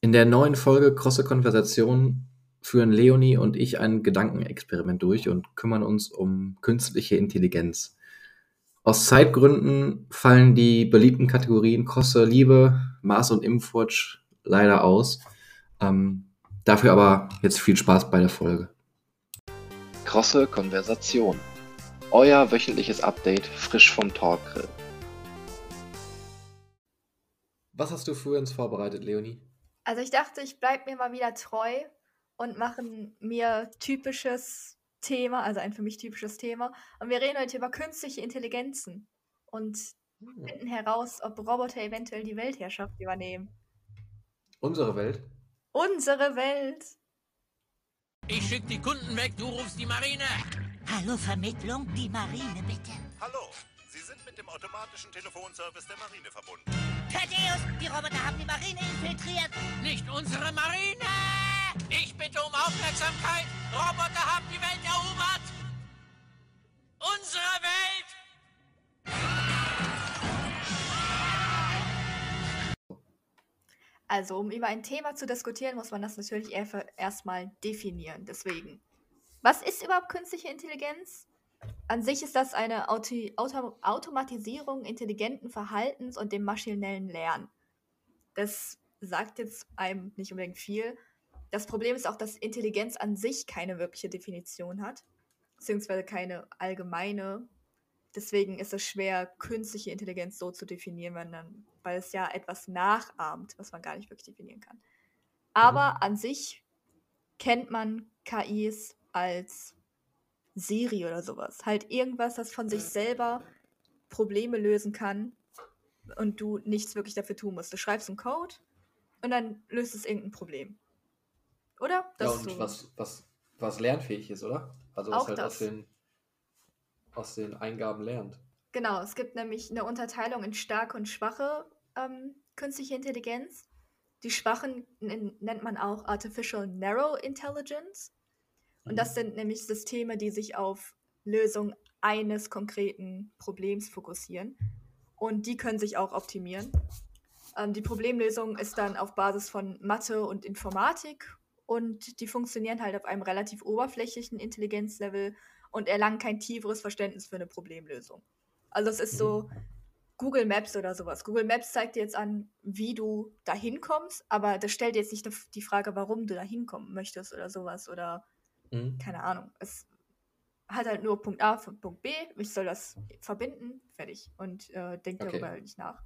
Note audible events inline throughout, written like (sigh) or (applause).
In der neuen Folge Krosse Konversation führen Leonie und ich ein Gedankenexperiment durch und kümmern uns um künstliche Intelligenz. Aus Zeitgründen fallen die beliebten Kategorien Krosse, Liebe, Mars und Impfwatch leider aus. Ähm, dafür aber jetzt viel Spaß bei der Folge. Krosse Konversation. Euer wöchentliches Update frisch vom Talkgrill. Was hast du für uns vorbereitet, Leonie? Also ich dachte, ich bleibe mir mal wieder treu und mache mir typisches Thema, also ein für mich typisches Thema. Und wir reden heute über künstliche Intelligenzen und Hm. finden heraus, ob Roboter eventuell die Weltherrschaft übernehmen. Unsere Welt? Unsere Welt. Ich schick die Kunden weg, du rufst die Marine. Hallo Vermittlung, die Marine bitte. Hallo, mit dem automatischen Telefonservice der Marine verbunden. Thaddeus, die Roboter haben die Marine infiltriert. Nicht unsere Marine! Ich bitte um Aufmerksamkeit. Roboter haben die Welt erobert. Unsere Welt! Also, um über ein Thema zu diskutieren, muss man das natürlich erstmal definieren. Deswegen, was ist überhaupt künstliche Intelligenz? An sich ist das eine Auti Auto Automatisierung intelligenten Verhaltens und dem maschinellen Lernen. Das sagt jetzt einem nicht unbedingt viel. Das Problem ist auch, dass Intelligenz an sich keine wirkliche Definition hat, beziehungsweise keine allgemeine. Deswegen ist es schwer, künstliche Intelligenz so zu definieren, dann, weil es ja etwas nachahmt, was man gar nicht wirklich definieren kann. Aber an sich kennt man KIs als Siri oder sowas. Halt irgendwas, das von sich selber Probleme lösen kann und du nichts wirklich dafür tun musst. Du schreibst einen Code und dann löst es irgendein Problem. Oder? ja, ist und so. was, was, was lernfähig ist, oder? Also Auch was halt aus das. den, aus den Eingaben lernt. Genau, es gibt nämlich eine Unterteilung in starke und schwache ähm, künstliche Intelligenz. Die schwachen nen- nennt man auch Artificial Narrow Intelligence. Und das sind nämlich Systeme, die sich auf Lösung eines konkreten Problems fokussieren. Und die können sich auch optimieren. Ähm, die Problemlösung ist dann auf Basis von Mathe und Informatik. Und die funktionieren halt auf einem relativ oberflächlichen Intelligenzlevel und erlangen kein tieferes Verständnis für eine Problemlösung. Also es ist so Google Maps oder sowas. Google Maps zeigt dir jetzt an, wie du da hinkommst, aber das stellt jetzt nicht die Frage, warum du da hinkommen möchtest oder sowas oder Mhm. keine Ahnung. Es hat halt nur Punkt A von Punkt B. Ich soll das verbinden, fertig. Und äh, denkt Okay. darüber halt nicht nach.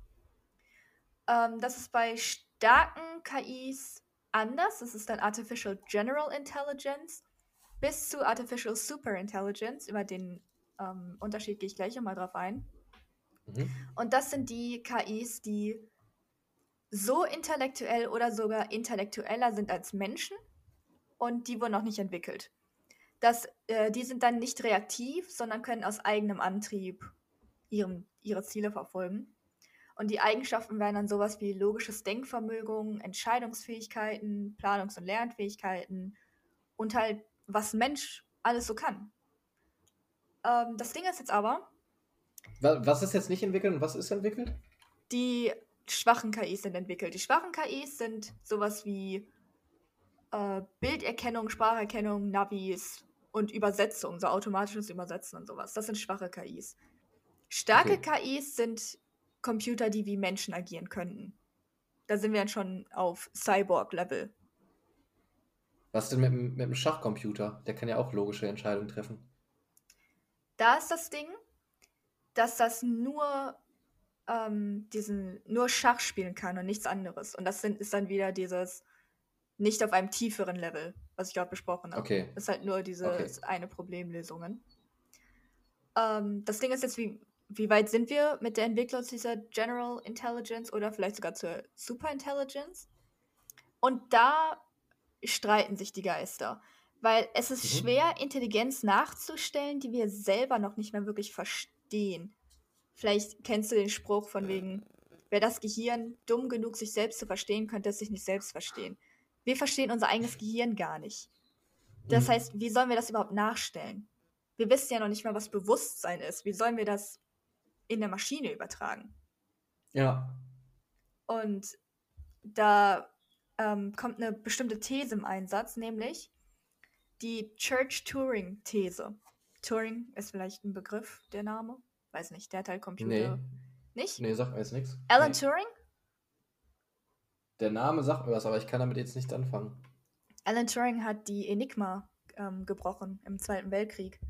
Ähm, das ist bei starken KIs anders. Das ist dann Artificial General Intelligence bis zu Artificial Super Intelligence. Über den ähm, Unterschied gehe ich gleich nochmal drauf ein. Mhm. Und das sind die KIs, die so intellektuell oder sogar intellektueller sind als Menschen und die wurden noch nicht entwickelt. Das, äh, die sind dann nicht reaktiv, sondern können aus eigenem Antrieb ihrem, ihre Ziele verfolgen. Und die Eigenschaften wären dann sowas wie logisches Denkvermögen, Entscheidungsfähigkeiten, Planungs- und Lernfähigkeiten und halt, was ein Mensch alles so kann. Ähm, das Ding ist jetzt aber, Wa- Was ist jetzt nicht entwickelt und was ist entwickelt? die schwachen KIs sind entwickelt. Die schwachen KIs sind sowas wie äh, Bilderkennung, Spracherkennung, Navis und Übersetzung, so automatisches Übersetzen und sowas. Das sind schwache KIs. Starke Okay. KIs sind Computer, die wie Menschen agieren könnten. Da sind wir dann schon auf Cyborg-Level. Was denn mit, dem- mit dem Schachcomputer? Der kann ja auch logische Entscheidungen treffen. Da ist das Ding, dass das nur ähm, diesen nur Schach spielen kann und nichts anderes. Und das sind, ist dann wieder dieses nicht auf einem tieferen Level, was ich gerade besprochen habe. Okay. Das ist halt nur diese Okay. eine Problemlösungen. Ähm, das Ding ist jetzt, wie, wie weit sind wir mit der Entwicklung dieser General Intelligence oder vielleicht sogar zur Super Intelligence? Und da streiten sich die Geister. Weil es ist Mhm. schwer, Intelligenz nachzustellen, die wir selber noch nicht mehr wirklich verstehen. Vielleicht kennst du den Spruch von wegen, wäre das Gehirn dumm genug, sich selbst zu verstehen, könnte es sich nicht selbst verstehen. Wir verstehen unser eigenes Gehirn gar nicht. Das Mhm. heißt, wie sollen wir das überhaupt nachstellen? Wir wissen ja noch nicht mal, was Bewusstsein ist. Wie sollen wir das in der Maschine übertragen? Ja. Und da ähm, kommt eine bestimmte These im Einsatz, nämlich die Church-Turing-These. Turing ist vielleicht ein Begriff, der Name? Weiß nicht, der hat halt Computer. Nee. Nicht? Nee, sagt mir jetzt nichts. Alan nee. Turing? Der Name sagt mir was, aber ich kann damit jetzt nichts anfangen. Alan Turing hat die Enigma ähm, gebrochen im Zweiten Weltkrieg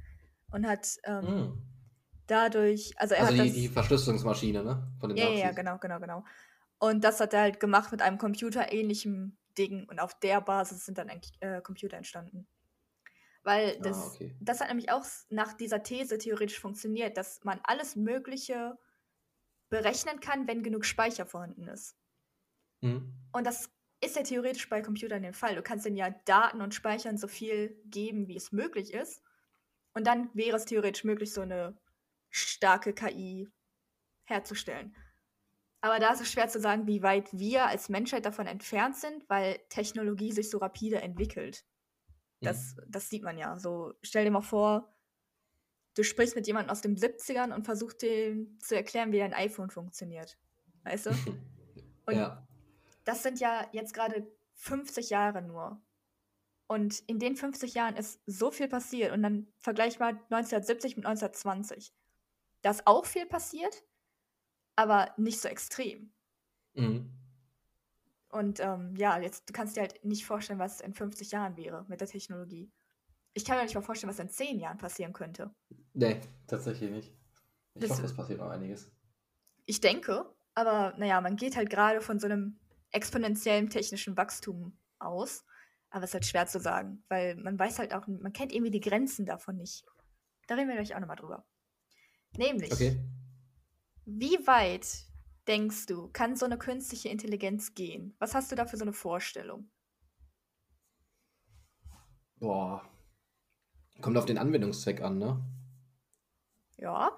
und hat ähm, Hm. dadurch, also er Also hat die, das, die Verschlüsselungsmaschine, ne? Von den ja, ja, ja, Nazis. genau, genau, genau. Und das hat er halt gemacht mit einem computerähnlichen Ding und auf der Basis sind dann äh, Computer entstanden. Weil das, Ah, okay. das hat nämlich auch nach dieser These theoretisch funktioniert, dass man alles Mögliche berechnen kann, wenn genug Speicher vorhanden ist. Hm. Und das ist ja theoretisch bei Computern der Fall. Du kannst denen ja Daten und Speichern so viel geben, wie es möglich ist. Und dann wäre es theoretisch möglich, so eine starke KI herzustellen. Aber da ist es schwer zu sagen, wie weit wir als Menschheit davon entfernt sind, weil Technologie sich so rapide entwickelt. Das, das sieht man ja. So, stell dir mal vor, du sprichst mit jemandem aus den 70ern und versuchst dem zu erklären, wie dein iPhone funktioniert. Weißt du? (laughs) Und ja. Das sind ja jetzt gerade 50 Jahre nur. Und in den 50 Jahren ist so viel passiert. Und dann vergleich mal 1970 mit 1920. Da ist auch viel passiert, aber nicht so extrem. Mhm. Und ähm, ja, jetzt du kannst dir halt nicht vorstellen, was in 50 Jahren wäre mit der Technologie. Ich kann mir nicht mal vorstellen, was in 10 Jahren passieren könnte. Nee, tatsächlich nicht. Ich Das- hoffe, es passiert noch einiges. Ich denke, aber naja, man geht halt gerade von so einem exponentiellen technischen Wachstum aus. Aber es ist halt schwer zu sagen, weil man weiß halt auch, man kennt irgendwie die Grenzen davon nicht. Da reden wir gleich auch nochmal drüber. Nämlich, Okay. wie weit denkst du, kann so eine künstliche Intelligenz gehen? Was hast du da für so eine Vorstellung? Boah. Kommt auf den Anwendungszweck an, ne? Ja,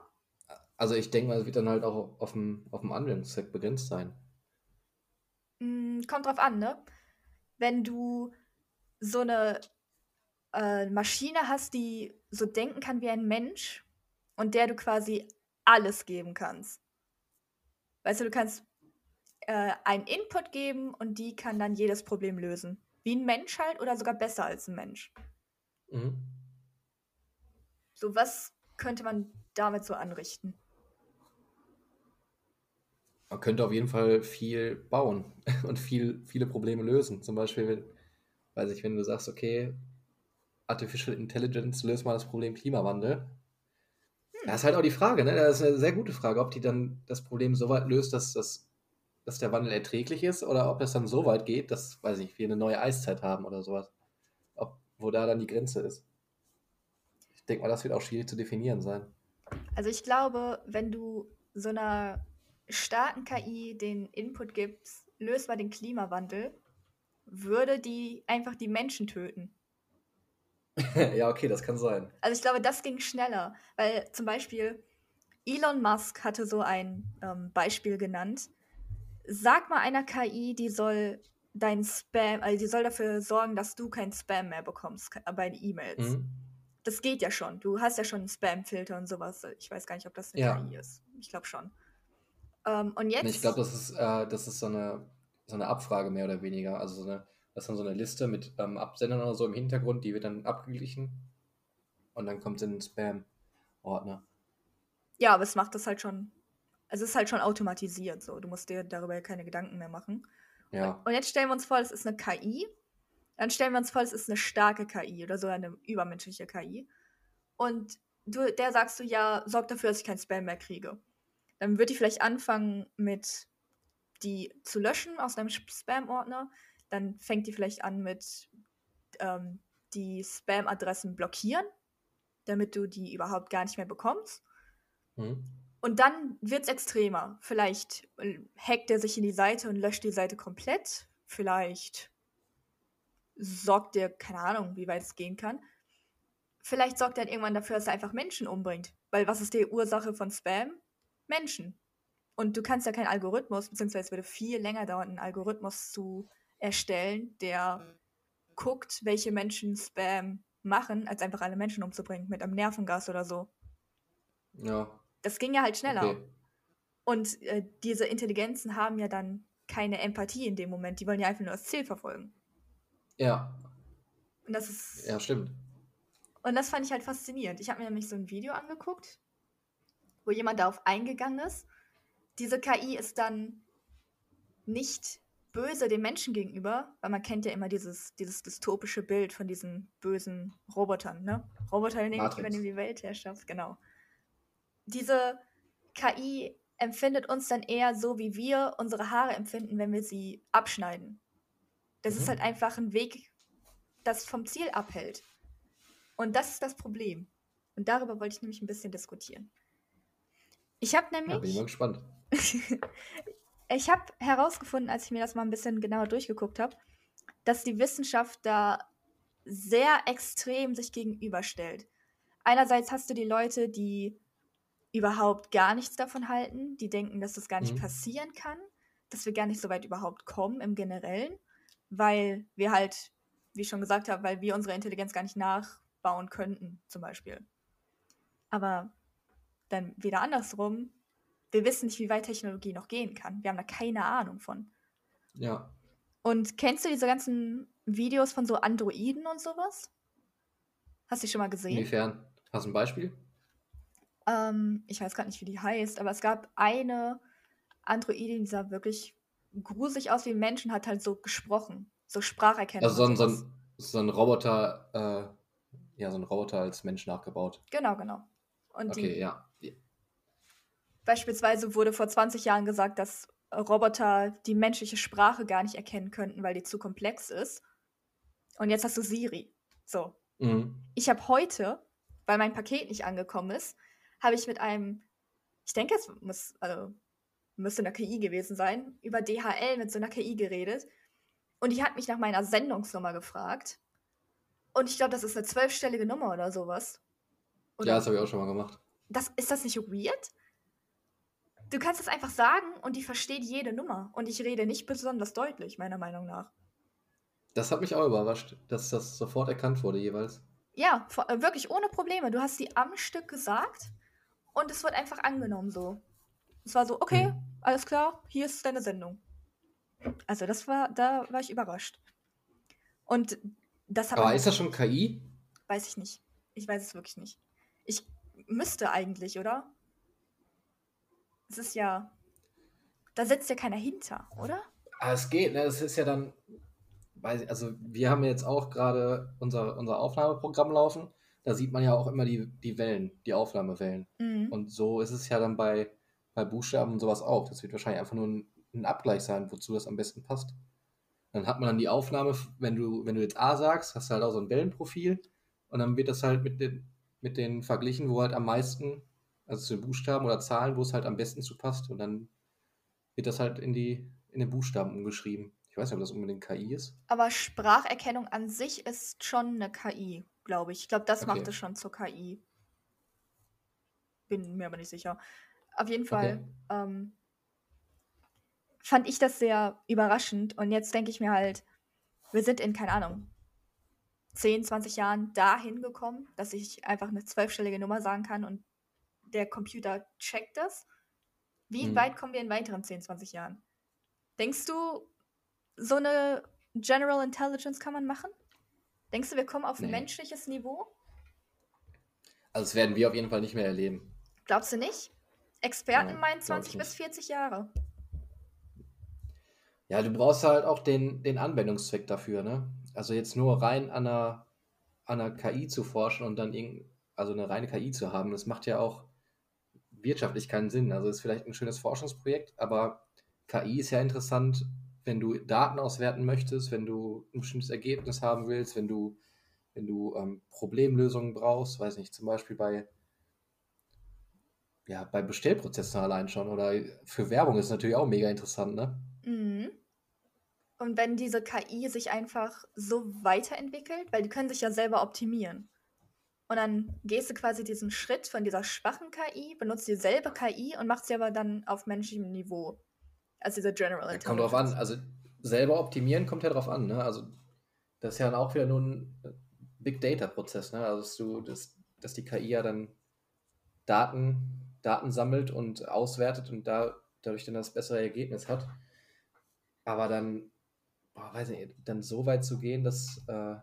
Also ich denke mal, es wird dann halt auch auf dem, auf dem Anwendungszweck begrenzt sein. Mm, kommt drauf an, ne? Wenn du so eine äh, Maschine hast, die so denken kann wie ein Mensch und der du quasi alles geben kannst. Weißt du, du kannst äh, einen Input geben und die kann dann jedes Problem lösen. Wie ein Mensch halt oder sogar besser als ein Mensch. Mhm. So, was könnte man damit so anrichten? Man könnte auf jeden Fall viel bauen (laughs) und viel, viele Probleme lösen. Zum Beispiel, wenn, weiß ich, wenn du sagst, okay, Artificial Intelligence löst mal das Problem Klimawandel. Das ist halt auch die Frage, ne? Das ist eine sehr gute Frage, ob die dann das Problem so weit löst, dass, das, dass der Wandel erträglich ist oder ob es dann so weit geht, dass, weiß ich, wir eine neue Eiszeit haben oder sowas. Ob, wo da dann die Grenze ist. Ich denke mal, das wird auch schwierig zu definieren sein. Also ich glaube, wenn du so einer starken KI den Input gibst, löst mal den Klimawandel, würde die einfach die Menschen töten. (laughs) ja, okay, das kann sein. Also ich glaube, das ging schneller, weil zum Beispiel Elon Musk hatte so ein ähm, Beispiel genannt. Sag mal einer KI, die soll dein Spam, also die soll dafür sorgen, dass du kein Spam mehr bekommst bei den E-Mails. Mhm. Das geht ja schon. Du hast ja schon einen Spam-Filter und sowas. Ich weiß gar nicht, ob das eine Ja. KI ist. Ich glaube schon. Ähm, und jetzt. Ich glaube, das ist, äh, das ist so eine, so eine Abfrage mehr oder weniger. Also so eine, das ist dann so eine Liste mit ähm, Absendern oder so im Hintergrund, die wird dann abgeglichen. Und dann kommt es in den Spam-Ordner. Ja, aber es macht das halt schon. Es ist halt schon automatisiert so. Du musst dir darüber ja keine Gedanken mehr machen. Ja. Und jetzt stellen wir uns vor, es ist eine KI. Dann stellen wir uns vor, es ist eine starke KI oder so eine übermenschliche KI. Und du, der sagst du, ja, sorg dafür, dass ich kein Spam mehr kriege. Dann wird die vielleicht anfangen mit die zu löschen aus deinem Spam-Ordner. Dann fängt die vielleicht an mit ähm, die Spam-Adressen blockieren, damit du die überhaupt gar nicht mehr bekommst. Mhm. Und dann wird es extremer. Vielleicht äh, hackt er sich in die Seite und löscht die Seite komplett. Vielleicht sorgt er, keine Ahnung, wie weit es gehen kann. Vielleicht sorgt er dann irgendwann dafür, dass er einfach Menschen umbringt. Weil was ist die Ursache von Spam? Menschen. Und du kannst ja keinen Algorithmus, beziehungsweise es würde viel länger dauern, einen Algorithmus zu erstellen, der guckt, welche Menschen Spam machen, als einfach alle Menschen umzubringen mit einem Nervengas oder so. Ja. Das ging ja halt schneller. Okay. Und äh, diese Intelligenzen haben ja dann keine Empathie in dem Moment. Die wollen ja einfach nur das Ziel verfolgen. Ja, Und das ist. ja, stimmt. Und das fand ich halt faszinierend. Ich habe mir nämlich so ein Video angeguckt, wo jemand darauf eingegangen ist. Diese KI ist dann nicht böse den Menschen gegenüber, weil man kennt ja immer dieses, dieses dystopische Bild von diesen bösen Robotern, ne? Roboter übernehmen die Weltherrschaft, genau. Diese KI empfindet uns dann eher so, wie wir unsere Haare empfinden, wenn wir sie abschneiden. Das ist Mhm. halt einfach ein Weg, das vom Ziel abhält. Und das ist das Problem. Und darüber wollte ich nämlich ein bisschen diskutieren. Ich habe Ja, bin ich nämlich, mal gespannt. (laughs) ich habe herausgefunden, als ich mir das mal ein bisschen genauer durchgeguckt habe, dass die Wissenschaft da sehr extrem sich gegenüberstellt. Einerseits hast du die Leute, die überhaupt gar nichts davon halten, die denken, dass das gar nicht Mhm. passieren kann, dass wir gar nicht so weit überhaupt kommen im Generellen, weil wir halt, wie ich schon gesagt habe, weil wir unsere Intelligenz gar nicht nachbauen könnten, zum Beispiel. Aber dann wieder andersrum, wir wissen nicht, wie weit Technologie noch gehen kann. Wir haben da keine Ahnung von. Ja. Und kennst du diese ganzen Videos von so Androiden und sowas? Hast du die schon mal gesehen? Inwiefern? Hast du ein Beispiel? Ähm, ich weiß gerade nicht, wie die heißt, aber es gab eine Androidin, die sah wirklich gruselig aus wie ein Mensch und hat halt so gesprochen. So Spracherkennung. Also so ein, so ein, so ein Roboter, äh, ja, so ein Roboter als Mensch nachgebaut. Genau, genau. Und Okay, die, ja. Beispielsweise wurde vor 20 Jahren gesagt, dass Roboter die menschliche Sprache gar nicht erkennen könnten, weil die zu komplex ist. Und jetzt hast du Siri. So. Mhm. Ich habe heute, weil mein Paket nicht angekommen ist, habe ich mit einem, ich denke, es muss, also, müsste eine KI gewesen sein, über DHL mit so einer KI geredet. Und die hat mich nach meiner Sendungsnummer gefragt. Und ich glaube, das ist eine zwölfstellige Nummer oder sowas. Oder Ja, das habe ich auch schon mal gemacht. das, ist das nicht weird? Du kannst es einfach sagen und die versteht jede Nummer. Und ich rede nicht besonders deutlich, meiner Meinung nach. Das hat mich auch überrascht, dass das sofort erkannt wurde jeweils. Ja, vor- äh, wirklich ohne Probleme. Du hast die am Stück gesagt und es wird einfach angenommen so. Es war so, okay, Hm. alles klar, hier ist deine Sendung. Also das war, da war ich überrascht. Und das hat Aber ist das schon KI? weiß ich nicht. Ich weiß es wirklich nicht. Ich müsste eigentlich, oder? Es ist ja, da sitzt ja keiner hinter, oder? Ah, es geht, ne? Es ist ja dann, ich, also wir haben jetzt auch gerade unser, unser Aufnahmeprogramm laufen. Da sieht man ja auch immer die, die Wellen, die Aufnahmewellen. Mhm. Und so ist es ja dann bei, bei Buchstaben und sowas auch. Das wird wahrscheinlich einfach nur ein, ein Abgleich sein, wozu das am besten passt. Dann hat man dann die Aufnahme, wenn du, wenn du jetzt A sagst, hast du halt auch so ein Wellenprofil und dann wird das halt mit den, mit den verglichen, wo halt am meisten, also zu den Buchstaben oder Zahlen, wo es halt am besten zu passt und dann wird das halt in die, in den Buchstaben umgeschrieben. Ich weiß nicht, ob das unbedingt KI ist. Aber Spracherkennung an sich ist schon eine KI, glaube ich. Ich glaube, das macht Okay. es schon zur KI. Bin mir aber nicht sicher. Auf jeden Fall ähm, fand ich das sehr überraschend. Und jetzt denke ich mir halt, wir sind in, keine Ahnung, 10, 20 Jahren dahin gekommen, dass ich einfach eine zwölfstellige Nummer sagen kann und der Computer checkt das. Wie Mhm. weit kommen wir in weiteren 10, 20 Jahren? Denkst du, so eine General Intelligence kann man machen? Denkst du, wir kommen auf ein Nee. menschliches Niveau? Also das werden wir auf jeden Fall nicht mehr erleben. Glaubst du nicht? Experten Nein, meinen glaub ich 20 bis nicht. 40 Jahre. Ja, du brauchst halt auch den, den Anwendungszweck dafür, ne? Also jetzt nur rein an einer, an einer KI zu forschen und dann irgend, also eine reine KI zu haben, das macht ja auch wirtschaftlich keinen Sinn. Also ist vielleicht ein schönes Forschungsprojekt, aber KI ist ja interessant, wenn du Daten auswerten möchtest, wenn du ein bestimmtes Ergebnis haben willst, wenn du, wenn du ähm, Problemlösungen brauchst, weiß nicht, zum Beispiel bei, ja, bei Bestellprozessen allein schon oder für Werbung ist natürlich auch mega interessant, ne? Mhm. Und wenn diese KI sich einfach so weiterentwickelt, weil die können sich ja selber optimieren. Und dann gehst du quasi diesen Schritt von dieser schwachen KI, benutzt dieselbe KI und machst sie aber dann auf menschlichem Niveau. Also diese General Ja, kommt drauf an. Intelligence. Also selber optimieren kommt ja drauf an. Ne? Also das ist ja dann auch wieder nur ein äh, Big Data Prozess. Ne? Also dass, du, dass, dass die KI ja dann Daten, Daten sammelt und auswertet und da, dadurch dann das bessere Ergebnis hat. Aber dann, boah, weiß nicht, dann so weit zu gehen, dass, äh,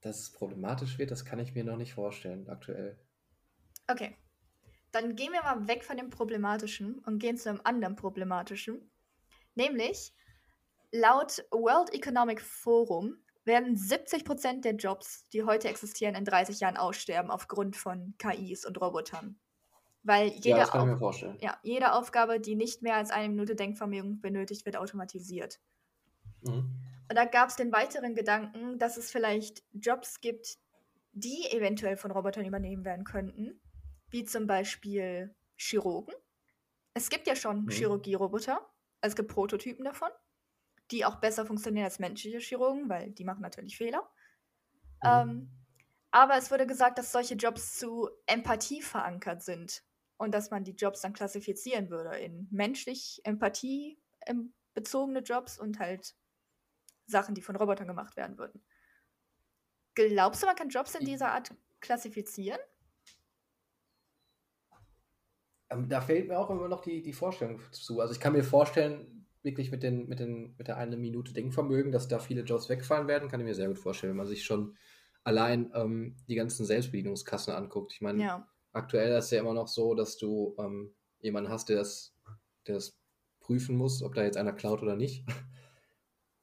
dass es problematisch wird, das kann ich mir noch nicht vorstellen aktuell. Okay. Dann gehen wir mal weg von dem Problematischen und gehen zu einem anderen Problematischen. Nämlich, laut World Economic Forum werden 70% der Jobs, die heute existieren, in 30 Jahren aussterben aufgrund von KIs und Robotern. Weil jede, ja, Auf ja, jede Aufgabe, die nicht mehr als eine Minute Denkvermögen benötigt, wird automatisiert. Mhm. Und da gab es den weiteren Gedanken, dass es vielleicht Jobs gibt, die eventuell von Robotern übernehmen werden könnten, wie zum Beispiel Chirurgen. Es gibt ja schon Mhm. Chirurgie-Roboter, also es gibt Prototypen davon, die auch besser funktionieren als menschliche Chirurgen, weil die machen natürlich Fehler. Mhm. Ähm, aber es wurde gesagt, dass solche Jobs zu Empathie verankert sind und dass man die Jobs dann klassifizieren würde in menschlich Empathie ähm, bezogene Jobs und halt Sachen, die von Robotern gemacht werden würden. Glaubst du, man kann Jobs in dieser Art klassifizieren? Ähm, Da fehlt mir auch immer noch die, die Vorstellung zu. Also ich kann mir vorstellen, wirklich mit, den, mit, den, mit der eine Minute Denkvermögen, dass da viele Jobs wegfallen werden, kann ich mir sehr gut vorstellen, wenn man sich schon allein ähm, die ganzen Selbstbedienungskassen anguckt. Ich meine, Ja. aktuell ist es ja immer noch so, dass du ähm, jemanden hast, der das, der das prüfen muss, ob da jetzt einer klaut oder nicht.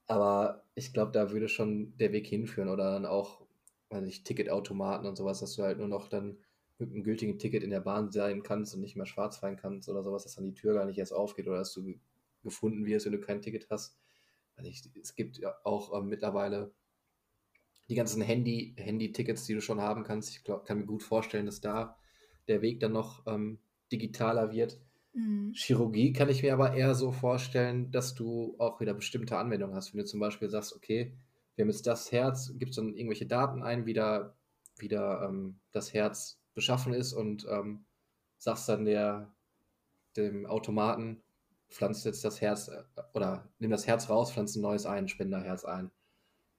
Aber ich glaube, da würde schon der Weg hinführen oder dann auch, weiß ich, Ticketautomaten und sowas, dass du halt nur noch dann mit einem gültigen Ticket in der Bahn sein kannst und nicht mehr schwarz fahren kannst oder sowas, dass dann die Tür gar nicht erst aufgeht oder dass du ge- gefunden wirst, wenn du kein Ticket hast. Also ich, es gibt ja auch ähm, mittlerweile die ganzen Handy, Handy-Tickets, die du schon haben kannst. Ich glaub, kann mir gut vorstellen, dass da der Weg dann noch ähm, digitaler wird. Mhm. Chirurgie kann ich mir aber eher so vorstellen, dass du auch wieder bestimmte Anwendungen hast. Wenn du zum Beispiel sagst, okay, wir haben jetzt das Herz, gibst dann irgendwelche Daten ein, wie da, wie da ähm, das Herz beschaffen ist und ähm, sagst dann der, dem Automaten, pflanzt jetzt das Herz äh, oder nimm das Herz raus, pflanzt ein neues ein, Spenderherz ein.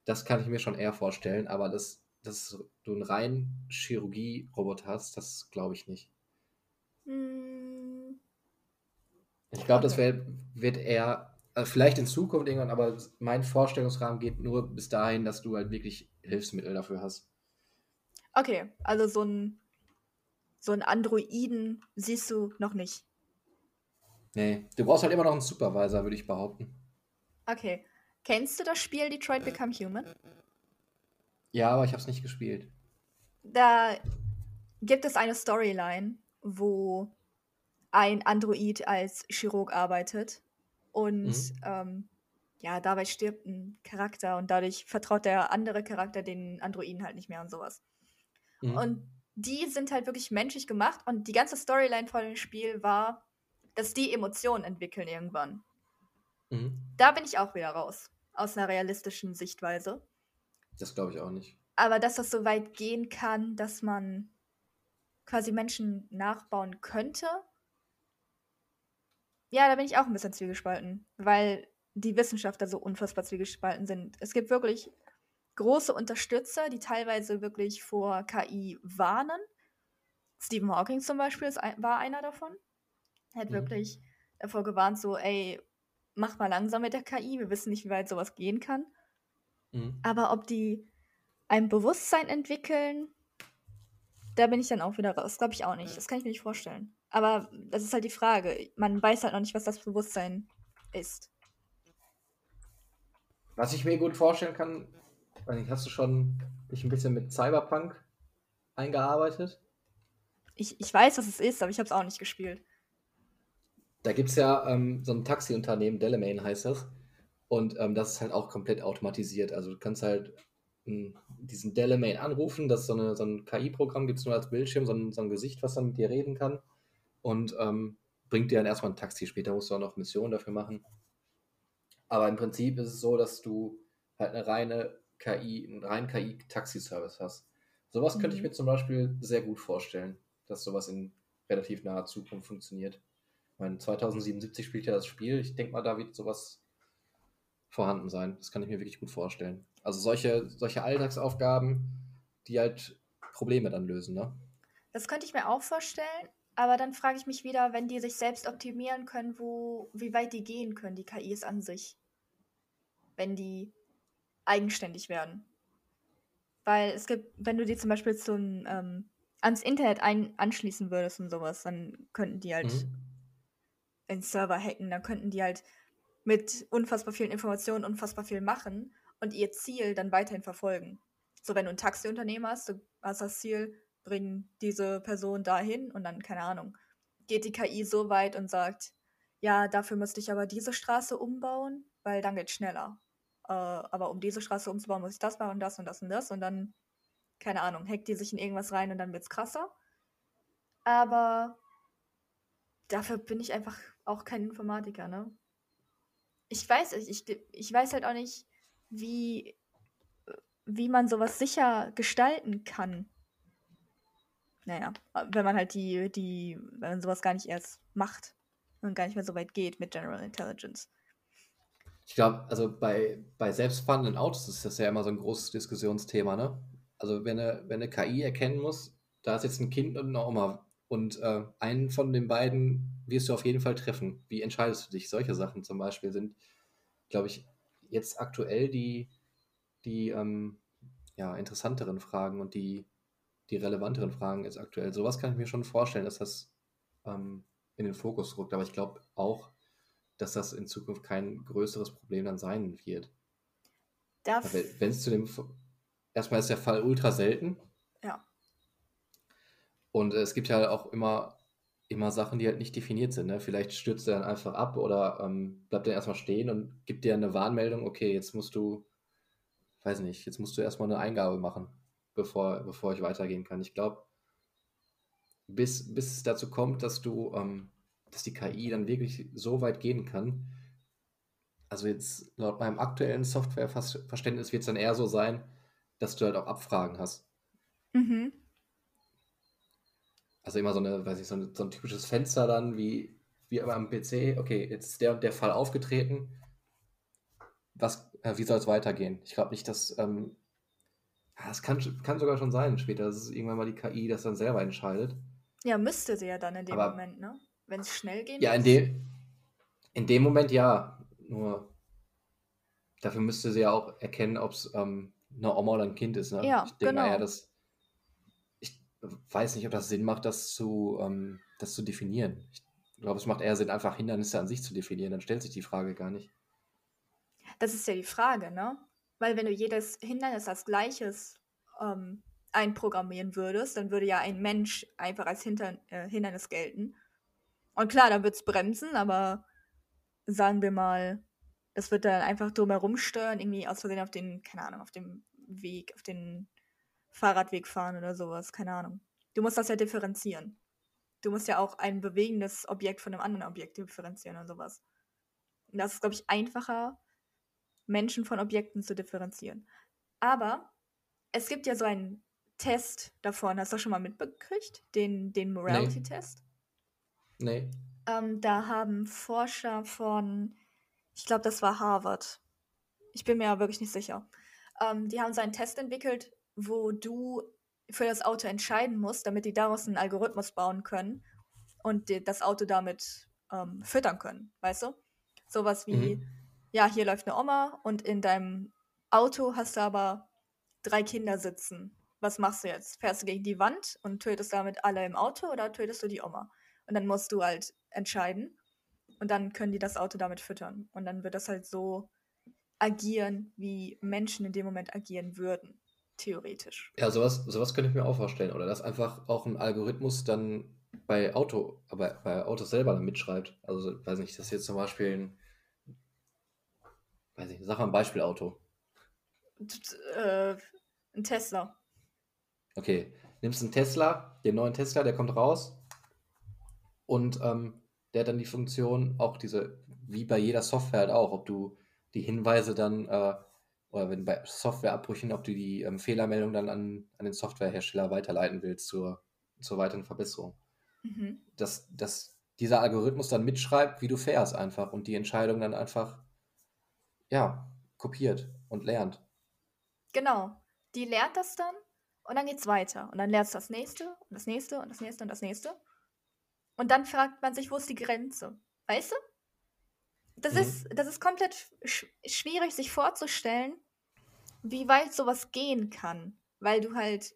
Das kann ich mir schon eher vorstellen, aber dass, dass du einen reinen Chirurgie-Roboter hast, das glaube ich nicht. Mm, Ich glaube, das wär, wird eher, also vielleicht in Zukunft irgendwann, aber mein Vorstellungsrahmen geht nur bis dahin, dass du halt wirklich Hilfsmittel dafür hast. Okay, also so ein so ein Androiden siehst du noch nicht. Nee, du brauchst halt immer noch einen Supervisor, würde ich behaupten. Okay. Kennst du das Spiel Detroit Become Human? Ja, aber ich habe es nicht gespielt. Da gibt es eine Storyline, wo ein Android als Chirurg arbeitet und Mhm. ähm, ja, dabei stirbt ein Charakter und dadurch vertraut der andere Charakter den Androiden halt nicht mehr und sowas. Mhm. Und die sind halt wirklich menschlich gemacht und die ganze Storyline von dem Spiel war, dass die Emotionen entwickeln irgendwann. Mhm. Da bin ich auch wieder raus, aus einer realistischen Sichtweise. Das glaube ich auch nicht. Aber dass das so weit gehen kann, dass man quasi Menschen nachbauen könnte, ja, da bin ich auch ein bisschen zwiegespalten, weil die Wissenschaftler so unfassbar zwiegespalten sind. Es gibt wirklich große Unterstützer, die teilweise wirklich vor KI warnen. Stephen Hawking zum Beispiel ist war einer davon. Er hat Mhm. wirklich davor gewarnt, so, ey, mach mal langsam mit der KI, wir wissen nicht, wie weit sowas gehen kann. Mhm. Aber ob die ein Bewusstsein entwickeln, da bin ich dann auch wieder raus. Glaube ich auch nicht. Das kann ich mir nicht vorstellen. Aber das ist halt die Frage. Man weiß halt noch nicht, was das Bewusstsein ist. Was ich mir gut vorstellen kann, weiß nicht, hast du schon dich ein bisschen mit Cyberpunk eingearbeitet? Ich, ich weiß, was es ist, aber ich habe es auch nicht gespielt. Da gibt es ja ähm, so ein Taxiunternehmen, Delamane heißt das. Und ähm, das ist halt auch komplett automatisiert. Also du kannst halt m, diesen Delamane anrufen, das ist so, eine, so ein KI-Programm, gibt es nur als Bildschirm, so ein, so ein Gesicht, was dann mit dir reden kann. Und ähm, bringt dir dann erstmal ein Taxi. Später musst du auch noch Missionen dafür machen. Aber im Prinzip ist es so, dass du halt eine reine KI, einen reinen KI-Taxi-Service hast. Sowas könnte ich Mhm. mir zum Beispiel sehr gut vorstellen, dass sowas in relativ naher Zukunft funktioniert. Ich meine, 2077 spielt ja das Spiel. Ich denke mal, da wird sowas vorhanden sein. Das kann ich mir wirklich gut vorstellen. Also solche, solche Alltagsaufgaben, die halt Probleme dann lösen, ne? Das könnte ich mir auch vorstellen. Aber dann frage ich mich wieder, wenn die sich selbst optimieren können, wo, wie weit die gehen können, die KIs an sich. Wenn die eigenständig werden. Weil es gibt, wenn du die zum Beispiel zum, ähm, ans Internet ein, anschließen würdest und sowas, dann könnten die halt Mhm. den Server hacken, dann könnten die halt mit unfassbar vielen Informationen unfassbar viel machen und ihr Ziel dann weiterhin verfolgen. So, wenn du ein Taxiunternehmen hast, du hast das Ziel, bring diese Person dahin und dann, keine Ahnung, geht die KI so weit und sagt, ja, dafür müsste ich aber diese Straße umbauen, weil dann geht's schneller. Äh, aber um diese Straße umzubauen, muss ich das machen und das und das und das und dann, keine Ahnung, hackt die sich in irgendwas rein und dann wird's krasser. Aber dafür bin ich einfach auch kein Informatiker, ne? Ich weiß, es, ich, ich weiß halt auch nicht, wie, wie man sowas sicher gestalten kann. Naja, wenn man halt die, die, wenn man sowas gar nicht erst macht und gar nicht mehr so weit geht mit General Intelligence. Ich glaube, also bei, bei selbstfahrenden Autos ist das ja immer so ein großes Diskussionsthema, ne? Also wenn eine, wenn eine KI erkennen muss, da ist jetzt ein Kind und eine Oma und äh, einen von den beiden wirst du auf jeden Fall treffen. Wie entscheidest du dich? Solche Sachen zum Beispiel sind, glaube ich, jetzt aktuell die, die ähm, ja, interessanteren Fragen und die, die relevanteren Fragen jetzt aktuell. Sowas kann ich mir schon vorstellen, dass das ähm, in den Fokus rückt. Aber ich glaube auch, dass das in Zukunft kein größeres Problem dann sein wird. Wenn es zu dem. Erstmal ist der Fall ultra selten. ja. Und es gibt ja auch immer, immer Sachen, die halt nicht definiert sind. Ne? Vielleicht stürzt er dann einfach ab oder ähm, bleibt dann erstmal stehen und gibt dir eine Warnmeldung, okay, jetzt musst du, weiß nicht, jetzt musst du erstmal eine Eingabe machen, bevor, bevor ich weitergehen kann. Ich glaube, bis, bis es dazu kommt, dass du, ähm, dass die KI dann wirklich so weit gehen kann. Also jetzt laut meinem aktuellen Softwareverständnis wird es dann eher so sein, dass du halt auch Abfragen hast. Mhm. Also immer so eine, weiß ich, so, ein- so ein typisches Fenster dann, wie, wie immer am PC. Okay, jetzt ist der und der Fall aufgetreten. Was, äh, wie soll es weitergehen? Ich glaube nicht, dass. Ähm, ja, es kann, kann sogar schon sein später, dass es irgendwann mal die KI das dann selber entscheidet. Ja, müsste sie ja dann in dem Aber- Moment, ne? Wenn es schnell gehen Ja, in dem, in dem Moment ja. Nur dafür müsste sie ja auch erkennen, ob es ähm, eine Oma oder ein Kind ist. Ne? Ja, ich denke genau. eher, dass. Ich weiß nicht, ob das Sinn macht, das zu, ähm, das zu definieren. Ich glaube, es macht eher Sinn, einfach Hindernisse an sich zu definieren. Dann stellt sich die Frage gar nicht. Das ist ja die Frage, ne? Weil wenn du jedes Hindernis als gleiches ähm, einprogrammieren würdest, dann würde ja ein Mensch einfach als Hinter äh, Hindernis gelten. Und klar, dann wird es bremsen, aber sagen wir mal, es wird dann einfach drumherum steuern, irgendwie aus Versehen auf den, keine Ahnung, auf dem Weg, auf den Fahrradweg fahren oder sowas, keine Ahnung. Du musst das ja differenzieren. Du musst ja auch ein bewegendes Objekt von einem anderen Objekt differenzieren und sowas. Und das ist, glaube ich, einfacher, Menschen von Objekten zu differenzieren. Aber es gibt ja so einen Test davon, hast du das schon mal mitbekriegt? Den, den Morality-Test? Nee. Ähm, da haben Forscher von, ich glaube, das war Harvard. Ich bin mir ja wirklich nicht sicher. Ähm, die haben so einen Test entwickelt, wo du für das Auto entscheiden musst, damit die daraus einen Algorithmus bauen können und das Auto damit ähm, füttern können, weißt du? Sowas wie, Mhm. Ja, hier läuft eine Oma und in deinem Auto hast du aber drei Kinder sitzen. Was machst du jetzt? Fährst du gegen die Wand und tötest damit alle im Auto oder tötest du die Oma? Und dann musst du halt entscheiden. Und dann können die das Auto damit füttern. Und dann wird das halt so agieren, wie Menschen in dem Moment agieren würden. Theoretisch. Ja, sowas, sowas könnte ich mir auch vorstellen. Oder dass einfach auch ein Algorithmus dann bei Auto, aber bei Autos selber dann mitschreibt. Also, weiß nicht, dass jetzt zum Beispiel ein, weiß nicht, sag mal ein Beispiel Auto. T- t- Äh, ein Tesla. Okay, nimmst einen Tesla, den neuen Tesla, der kommt raus und ähm, der hat dann die Funktion, auch diese, wie bei jeder Software halt auch, ob du die Hinweise dann, äh, oder wenn bei Softwareabbrüchen, ob du die ähm, Fehlermeldung dann an, an den Softwarehersteller weiterleiten willst zur, zur weiteren Verbesserung. Mhm. Dass, dass dieser Algorithmus dann mitschreibt, wie du fährst einfach und die Entscheidung dann einfach, ja, kopiert und lernt. Genau. Die lernt das dann und dann geht's weiter. Und dann lernt das nächste und das nächste und das nächste und das nächste. Und dann fragt man sich, wo ist die Grenze? Weißt du? Das, Mhm. ist, das ist komplett sch schwierig, sich vorzustellen, wie weit sowas gehen kann. Weil du halt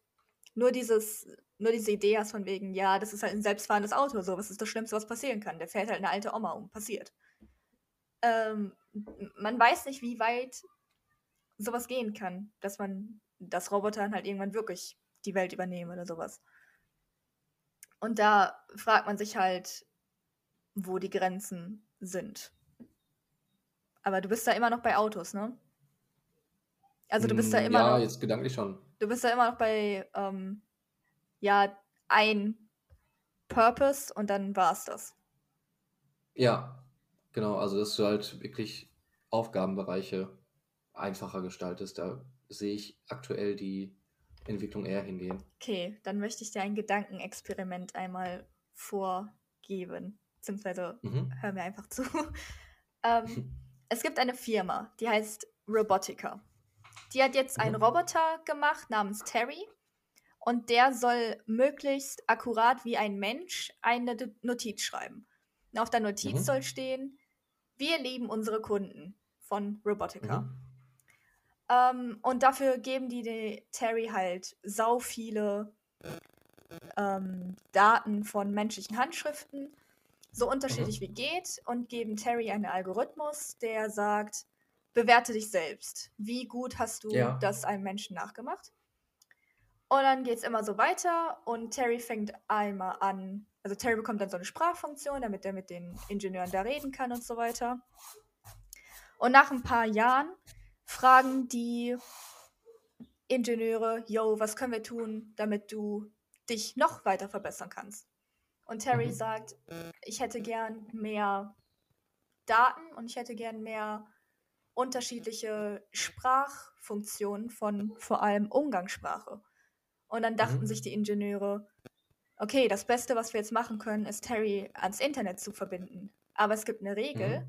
nur dieses, nur diese Idee hast von wegen, ja, das ist halt ein selbstfahrendes Auto, so, was ist das Schlimmste, was passieren kann? Der fährt halt eine alte Oma um, passiert. Ähm, man weiß nicht, wie weit sowas gehen kann, dass man, dass Roboter dann halt irgendwann wirklich die Welt übernehmen oder sowas. Und da fragt man sich halt, wo die Grenzen sind. Aber du bist da immer noch bei Autos, ne? Also du bist da Mm, immer ja, noch, jetzt gedanklich schon. du bist da immer noch bei, ähm, ja, ein Purpose und dann war's das. Ja, genau. Also, dass du halt wirklich Aufgabenbereiche einfacher gestaltest. Da sehe ich aktuell die Entwicklung eher hingehen. Okay, dann möchte ich dir ein Gedankenexperiment einmal vorgeben. Beziehungsweise Mhm. hör mir einfach zu. (laughs) ähm, (laughs) es gibt eine Firma, die heißt Robotica. Die hat jetzt einen Mhm. Roboter gemacht namens Terry. Und der soll möglichst akkurat wie ein Mensch eine Notiz schreiben. Und auf der Notiz Mhm. soll stehen, wir lieben unsere Kunden von Robotica. Mhm. Ähm, und dafür geben die, Terry halt sau viele ähm, Daten von menschlichen Handschriften, so unterschiedlich wie geht, und geben Terry einen Algorithmus, der sagt, bewerte dich selbst. Wie gut hast du Ja. das einem Menschen nachgemacht? Und dann geht es immer so weiter und Terry fängt einmal an, also Terry bekommt dann so eine Sprachfunktion, damit er mit den Ingenieuren da reden kann und so weiter. Und nach ein paar Jahren fragen die Ingenieure, yo, was können wir tun, damit du dich noch weiter verbessern kannst? Und Terry Mhm. sagt, ich hätte gern mehr Daten und ich hätte gern mehr unterschiedliche Sprachfunktionen von vor allem Umgangssprache. Und dann dachten Mhm. sich die Ingenieure, okay, das Beste, was wir jetzt machen können, ist Terry ans Internet zu verbinden. Aber es gibt eine Regel, Mhm.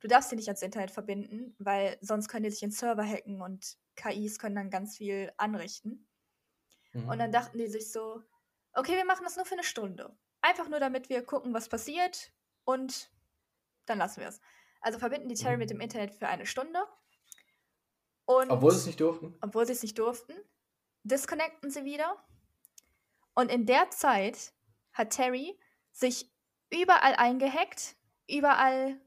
du darfst sie nicht ans Internet verbinden, weil sonst können die sich in Server hacken und KIs können dann ganz viel anrichten. Mhm. Und dann dachten die sich so, okay, wir machen das nur für eine Stunde. Einfach nur, damit wir gucken, was passiert und dann lassen wir es. Also verbinden die Terry Mhm. mit dem Internet für eine Stunde. Und Obwohl sie es nicht durften. obwohl sie es nicht durften, disconnecten sie wieder. Und in der Zeit hat Terry sich überall eingehackt, überall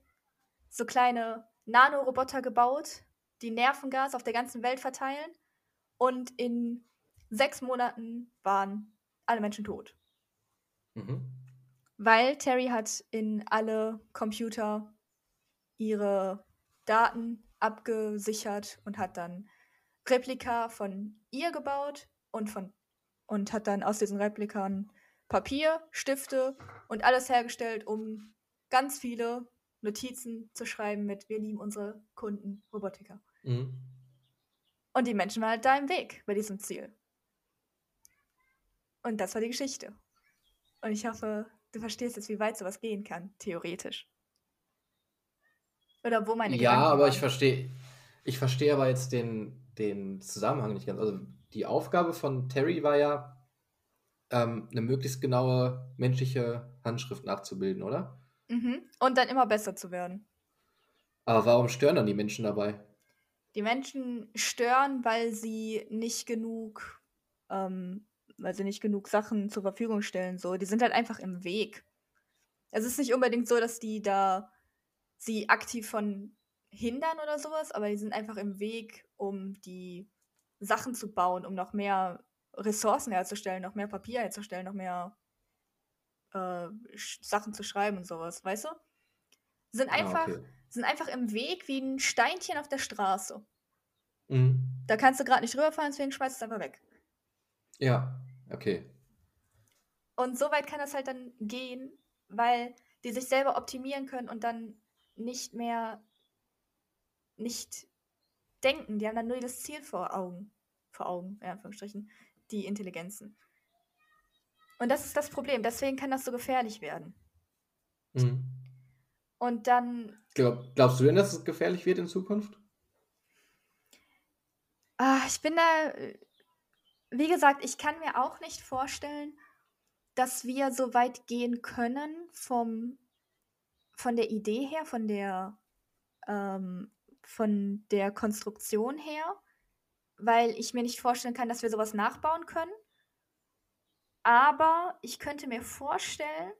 so kleine Nanoroboter gebaut, die Nervengas auf der ganzen Welt verteilen. Und in sechs Monaten waren alle Menschen tot. Mhm. Weil Terry hat in alle Computer ihre Daten abgesichert und hat dann Replika von ihr gebaut und von und hat dann aus diesen Replikern Papier, Stifte und alles hergestellt, um ganz viele Notizen zu schreiben mit Wir lieben unsere Kunden Robotiker. Mhm. Und die Menschen waren halt da im Weg bei diesem Ziel. Und das war die Geschichte. Und ich hoffe, du verstehst jetzt, wie weit sowas gehen kann, theoretisch. Oder wo meine Ja, Gedanken aber waren. ich verstehe, ich verstehe aber jetzt den, den Zusammenhang nicht ganz. Also die Aufgabe von Terry war ja, ähm, eine möglichst genaue menschliche Handschrift nachzubilden, oder? Mhm. Und dann immer besser zu werden. Aber warum stören dann die Menschen dabei? Die Menschen stören, weil sie nicht genug, ähm, weil sie nicht genug Sachen zur Verfügung stellen. So, die sind halt einfach im Weg. Es ist nicht unbedingt so, dass die da sie aktiv von hindern oder sowas, aber die sind einfach im Weg, um die Sachen zu bauen, um noch mehr Ressourcen herzustellen, noch mehr Papier herzustellen, noch mehr äh, Sachen zu schreiben und sowas, weißt du? Sind Ah, einfach, okay. sind einfach im Weg wie ein Steinchen auf der Straße. Mhm. Da kannst du gerade nicht rüberfahren, deswegen schmeißt es einfach weg. Ja, okay. Und so weit kann das halt dann gehen, weil die sich selber optimieren können und dann nicht mehr nicht denken. Die haben dann nur das Ziel vor Augen. Vor Augen, in Anführungsstrichen, die Intelligenzen. Und das ist das Problem. Deswegen kann das so gefährlich werden. Mhm. Und dann, Glaub, glaubst du denn, dass es gefährlich wird in Zukunft? ah, ich bin da, äh, wie gesagt, ich kann mir auch nicht vorstellen, dass wir so weit gehen können vom, von der Idee her, von der, ähm, von der Konstruktion her, weil ich mir nicht vorstellen kann, dass wir sowas nachbauen können. Aber ich könnte mir vorstellen,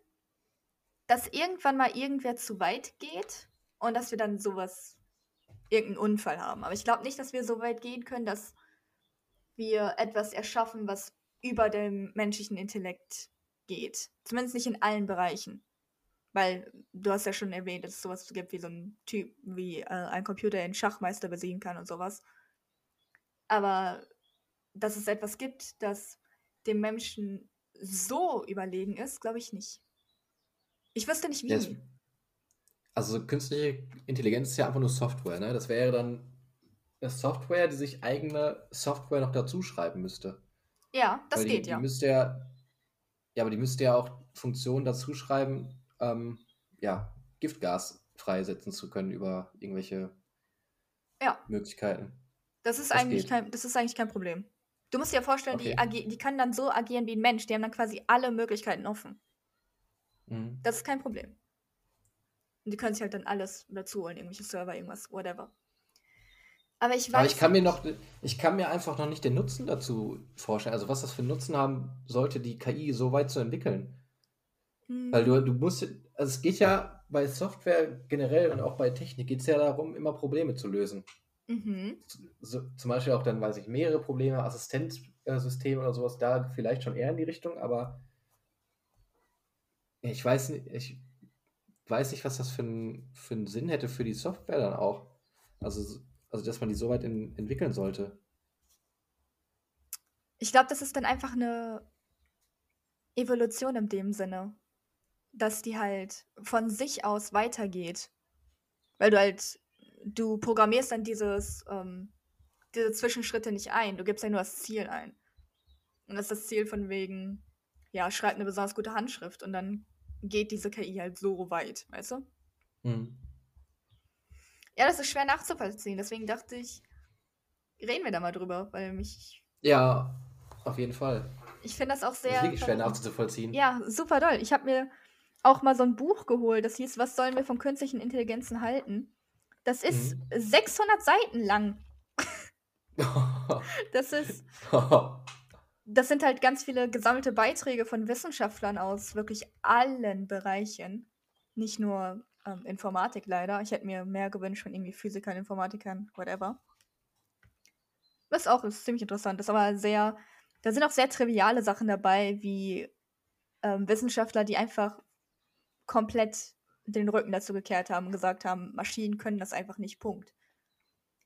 dass irgendwann mal irgendwer zu weit geht und dass wir dann sowas, irgendeinen Unfall haben. Aber ich glaube nicht, dass wir so weit gehen können, dass wir etwas erschaffen, was über dem menschlichen Intellekt geht. Zumindest nicht in allen Bereichen. Weil du hast ja schon erwähnt, dass es sowas gibt wie so ein Typ, wie äh, ein Computer den Schachmeister besiegen kann und sowas. Aber dass es etwas gibt, das dem Menschen so überlegen ist, glaube ich nicht. Ich wüsste nicht wie. Ja, es- Also künstliche Intelligenz ist ja einfach nur Software, ne? Das wäre dann eine Software, die sich eigene Software noch dazu schreiben müsste. Ja, das die, geht die ja. müsste ja. Ja, aber die müsste ja auch Funktionen dazu schreiben, ähm, ja, Giftgas freisetzen zu können über irgendwelche Ja. Möglichkeiten. Das ist Das eigentlich geht. kein, das ist eigentlich kein Problem. Du musst dir vorstellen, Okay. die, die kann dann so agieren wie ein Mensch. Die haben dann quasi alle Möglichkeiten offen. Mhm. Das ist kein Problem. Und die können sich halt dann alles dazu holen, irgendwelche Server, irgendwas, whatever. Aber ich weiß. Aber ich kann mir noch, ich kann mir einfach noch nicht den Nutzen dazu vorstellen. Also was das für einen Nutzen haben sollte, die KI so weit zu entwickeln. Hm, Weil du, du musst, also es geht ja bei Software generell und auch bei Technik geht es ja darum, immer Probleme zu lösen. Mhm. So, zum Beispiel auch dann, weiß ich, mehrere Probleme, Assistenzsysteme oder sowas, da vielleicht schon eher in die Richtung, aber ich weiß nicht, ich weiß nicht, was das für, ein, für einen Sinn hätte für die Software dann auch. Also, also dass man die so weit in, entwickeln sollte. Ich glaube, das ist dann einfach eine Evolution in dem Sinne, dass die halt von sich aus weitergeht. Weil du halt, du programmierst dann dieses, ähm, diese Zwischenschritte nicht ein. Du gibst ja nur das Ziel ein. Und das ist das Ziel von wegen, ja, schreib eine besonders gute Handschrift und dann geht diese KI halt so weit, weißt du? Mhm. Ja, das ist schwer nachzuvollziehen. Deswegen dachte ich, reden wir da mal drüber, weil mich, Ja, auf jeden Fall. ich finde das auch Das sehr. ist wirklich schwer nachzuvollziehen. Ja, super doll. Ich habe mir auch mal so ein Buch geholt, das hieß, was sollen wir von künstlichen Intelligenzen halten? Das ist Mhm. 600 Seiten lang. (laughs) Das ist, (laughs) das sind halt ganz viele gesammelte Beiträge von Wissenschaftlern aus wirklich allen Bereichen. Nicht nur ähm, Informatik leider. Ich hätte mir mehr gewünscht von irgendwie Physikern, Informatikern, whatever. Was auch ist ziemlich interessant ist, aber sehr, da sind auch sehr triviale Sachen dabei, wie ähm, Wissenschaftler, die einfach komplett den Rücken dazu gekehrt haben und gesagt haben, Maschinen können das einfach nicht, Punkt.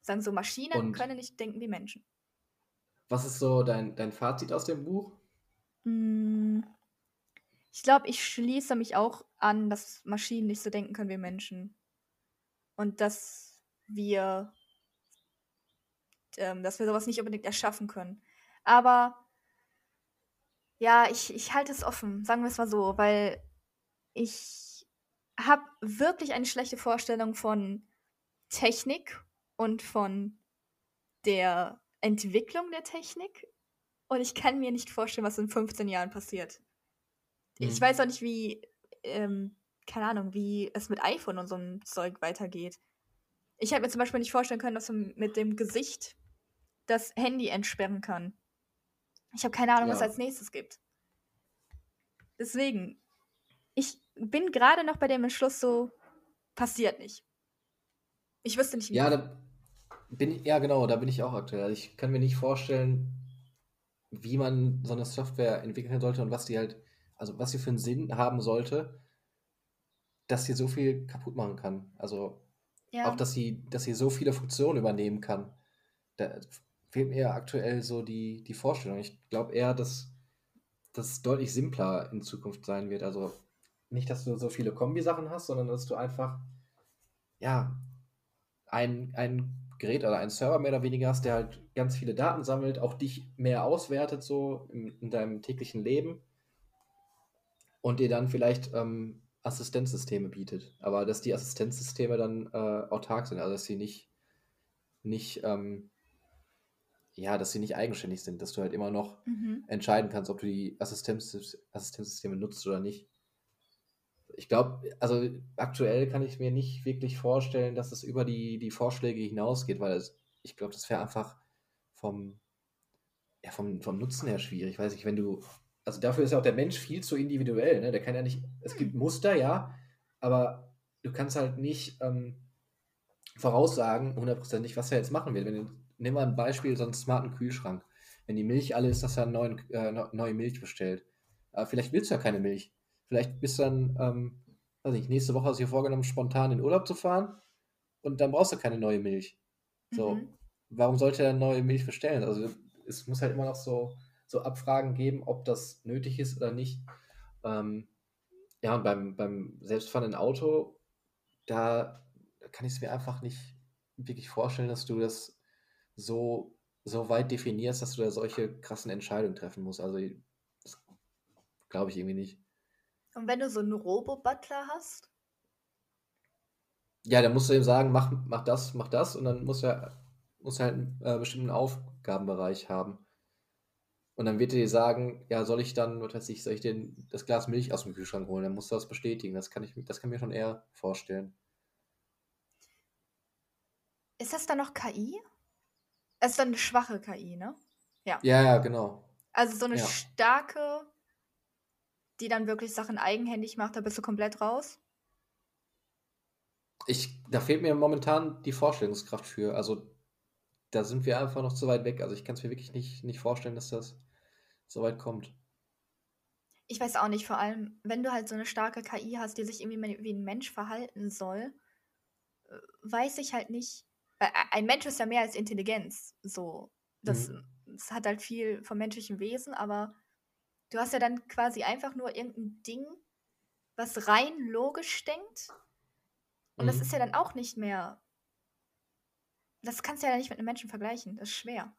Sagen so, Maschinen Und- können nicht denken wie Menschen. Was ist so dein, dein Fazit aus dem Buch? Mm, Ich glaube, ich schließe mich auch an, dass Maschinen nicht so denken können wie Menschen. Und dass wir, ähm, dass wir sowas nicht unbedingt erschaffen können. Aber ja, ich, ich halte es offen, sagen wir es mal so, weil ich habe wirklich eine schlechte Vorstellung von Technik und von der Entwicklung der Technik. Und ich kann mir nicht vorstellen, was in 15 Jahren passiert. Ich Mhm. weiß auch nicht, wie, ähm, keine Ahnung, wie es mit iPhone und so einem Zeug weitergeht. Ich hätte mir zum Beispiel nicht vorstellen können, dass man mit dem Gesicht das Handy entsperren kann. Ich habe keine Ahnung, was Ja. als nächstes gibt. Deswegen, ich bin gerade noch bei dem Entschluss so, passiert nicht. Ich wüsste nicht, wie. Ja, da bin ich, ja genau, da bin ich auch aktuell. Also Ich kann mir nicht vorstellen, wie man so eine Software entwickeln sollte und was die halt, also was sie für einen Sinn haben sollte, dass sie so viel kaputt machen kann. Also ja. auch, dass sie, dass sie so viele Funktionen übernehmen kann. Da fehlt mir aktuell so die, die Vorstellung. Ich glaube eher, dass das deutlich simpler in Zukunft sein wird. Also nicht, dass du so viele Kombisachen hast, sondern dass du einfach, ja, ein, ein Gerät oder einen Server mehr oder weniger hast, der halt ganz viele Daten sammelt, auch dich mehr auswertet, so in, in deinem täglichen Leben und dir dann vielleicht ähm, Assistenzsysteme bietet. Aber dass die Assistenzsysteme dann äh, autark sind, also dass sie nicht, nicht ähm, ja, dass sie nicht eigenständig sind, dass du halt immer noch Mhm. entscheiden kannst, ob du die Assistenz Assistenzsysteme nutzt oder nicht. Ich glaube, also aktuell kann ich mir nicht wirklich vorstellen, dass es über die, die Vorschläge hinausgeht, weil es, ich glaube, das wäre einfach vom, ja, vom, vom Nutzen her schwierig. Weiß ich, wenn du, also dafür ist ja auch der Mensch viel zu individuell, ne? Der kann ja nicht, es gibt Muster, ja, aber du kannst halt nicht ähm, voraussagen, hundertprozentig, was er jetzt machen wird. Wenn nimm mal ein Beispiel, so einen smarten Kühlschrank. Wenn die Milch alle ist, dass er neuen, äh, ne- neue Milch bestellt. Aber vielleicht willst du ja keine Milch. Vielleicht bist du dann, ähm, weiß nicht, nächste Woche hast du dir vorgenommen, spontan in Urlaub zu fahren und dann brauchst du keine neue Milch. So, Mhm. warum sollte er neue Milch bestellen? Also es muss halt immer noch so, so Abfragen geben, ob das nötig ist oder nicht. Ähm, ja, und beim, beim selbstfahrenden Auto, da kann ich es mir einfach nicht wirklich vorstellen, dass du das so, so weit definierst, dass du da solche krassen Entscheidungen treffen musst. Also, das glaube ich irgendwie nicht. Und wenn du so einen Robo-Butler hast? Ja, dann musst du ihm sagen, mach, mach das, mach das, und dann muss er, muss er halt einen äh, bestimmten Aufgabenbereich haben. Und dann wird er dir sagen, ja, soll ich dann, was weiß ich, soll ich denn das Glas Milch aus dem Kühlschrank holen? Dann musst du das bestätigen. Das kann ich, das kann ich mir schon eher vorstellen. Ist das dann noch KI? Es ist dann eine schwache KI, ne? Ja, ja, genau. Also so eine Ja. starke, die dann wirklich Sachen eigenhändig macht, da bist du komplett raus. Ich, da fehlt mir momentan die Vorstellungskraft für. Also, da sind wir einfach noch zu weit weg. Also, ich kann es mir wirklich nicht, nicht vorstellen, dass das so weit kommt. Ich weiß auch nicht, vor allem, wenn du halt so eine starke KI hast, die sich irgendwie wie ein Mensch verhalten soll, äh, weiß ich halt nicht. Weil a- ein Mensch ist ja mehr als Intelligenz. So. Das, das hat halt viel vom menschlichen Wesen, aber du hast ja dann quasi einfach nur irgendein Ding, was rein logisch denkt. Und das Mhm. ist ja dann auch nicht mehr. Das kannst du ja nicht mit einem Menschen vergleichen. Das ist schwer.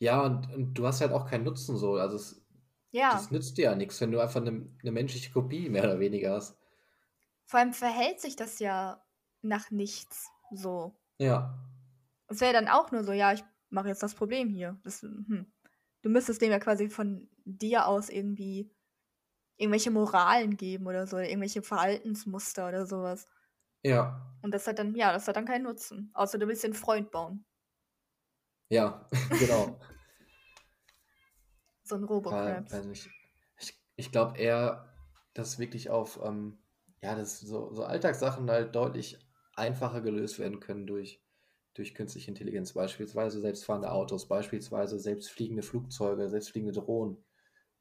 Ja, und, und du hast halt auch keinen Nutzen so. Also, es, Ja. das nützt dir ja nichts, wenn du einfach eine, eine menschliche Kopie mehr oder weniger hast. Vor allem verhält sich das ja nach nichts so. Ja. Es wäre dann auch nur so, ja, ich mache jetzt das Problem hier. Das, hm. Du müsstest dem ja quasi von dir aus irgendwie irgendwelche Moralen geben oder so, oder irgendwelche Verhaltensmuster oder sowas. Ja. Und das hat dann, ja, das hat dann keinen Nutzen. Außer du willst den Freund bauen. Ja, (laughs) genau. So ein Ja, Robocraps. weiß nicht. Ich, ich glaube eher, dass wirklich auf, ähm, ja, dass so, so Alltagssachen halt deutlich einfacher gelöst werden können durch, durch künstliche Intelligenz. Beispielsweise selbstfahrende Autos, beispielsweise selbstfliegende Flugzeuge, selbstfliegende Drohnen,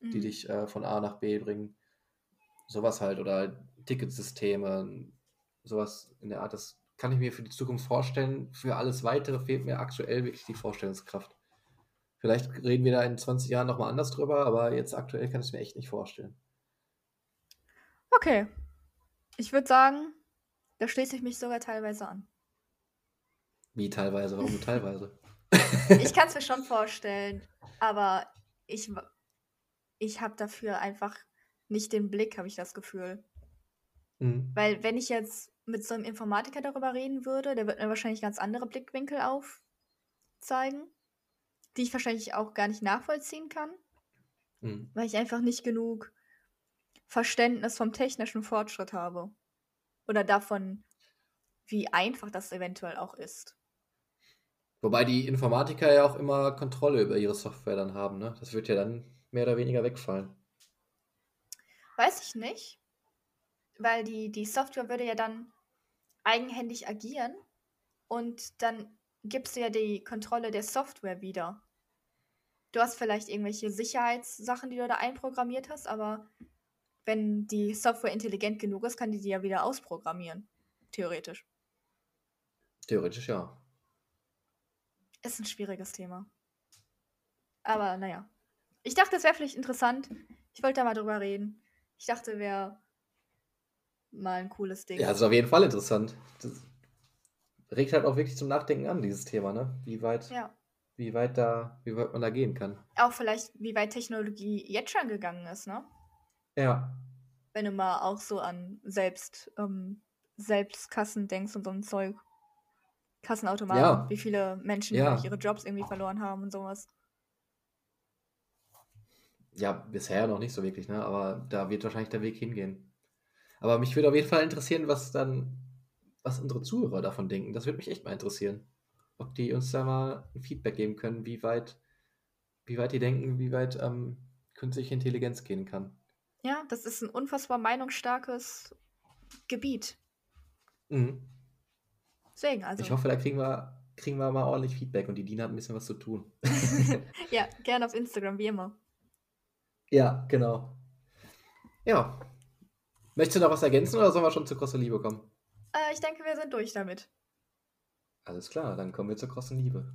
die Mhm. dich äh, von A nach B bringen. Sowas halt. Oder Ticketsysteme, sowas in der Art. Das kann ich mir für die Zukunft vorstellen. Für alles Weitere fehlt mir aktuell wirklich die Vorstellungskraft. Vielleicht reden wir da in 20 Jahren nochmal anders drüber, aber jetzt aktuell kann ich es mir echt nicht vorstellen. Okay. Ich würde sagen, da schließe ich mich sogar teilweise an. Wie teilweise, warum teilweise? Ich kann es mir schon vorstellen, aber ich, ich habe dafür einfach nicht den Blick, habe ich das Gefühl. Mhm. Weil wenn ich jetzt mit so einem Informatiker darüber reden würde, der wird mir wahrscheinlich ganz andere Blickwinkel aufzeigen, die ich wahrscheinlich auch gar nicht nachvollziehen kann, Mhm. weil ich einfach nicht genug Verständnis vom technischen Fortschritt habe. Oder davon, wie einfach das eventuell auch ist. Wobei die Informatiker ja auch immer Kontrolle über ihre Software dann haben, ne? Das wird ja dann mehr oder weniger wegfallen. Weiß ich nicht. Weil die, die Software würde ja dann eigenhändig agieren und dann gibst du ja die Kontrolle der Software wieder. Du hast vielleicht irgendwelche Sicherheitssachen, die du da einprogrammiert hast, aber wenn die Software intelligent genug ist, kann die die ja wieder ausprogrammieren. Theoretisch. Theoretisch ja. Ist ein schwieriges Thema. Aber naja. Ich dachte, es wäre vielleicht interessant. Ich wollte da mal drüber reden. Ich dachte, wäre mal ein cooles Ding. Ja, ist auf jeden Fall interessant. Das regt halt auch wirklich zum Nachdenken an, dieses Thema, ne? Wie weit, ja. wie weit da, wie weit man da gehen kann. Auch vielleicht, wie weit Technologie jetzt schon gegangen ist, ne? Ja. Wenn du mal auch so an selbst, ähm, Selbstkassen denkst und so ein Zeug. Kassenautomaten, Ja. wie viele Menschen Ja. ihre Jobs irgendwie verloren haben und sowas. Ja, bisher noch nicht so wirklich, ne? Aber da wird wahrscheinlich der Weg hingehen. Aber mich würde auf jeden Fall interessieren, was dann, was unsere Zuhörer davon denken. Das würde mich echt mal interessieren. Ob die uns da mal ein Feedback geben können, wie weit, wie weit die denken, wie weit ähm, künstliche Intelligenz gehen kann. Ja, das ist ein unfassbar meinungsstarkes Gebiet. Mhm. Deswegen, also. Ich hoffe, da kriegen wir, kriegen wir mal ordentlich Feedback und die Dina hat ein bisschen was zu tun. (laughs) (laughs) ja, gerne auf Instagram, wie immer. Ja, genau. Ja. Möchtest du noch was ergänzen oder sollen wir schon zur großen Liebe kommen? Äh, ich denke, wir sind durch damit. Alles klar, dann kommen wir zur großen Liebe.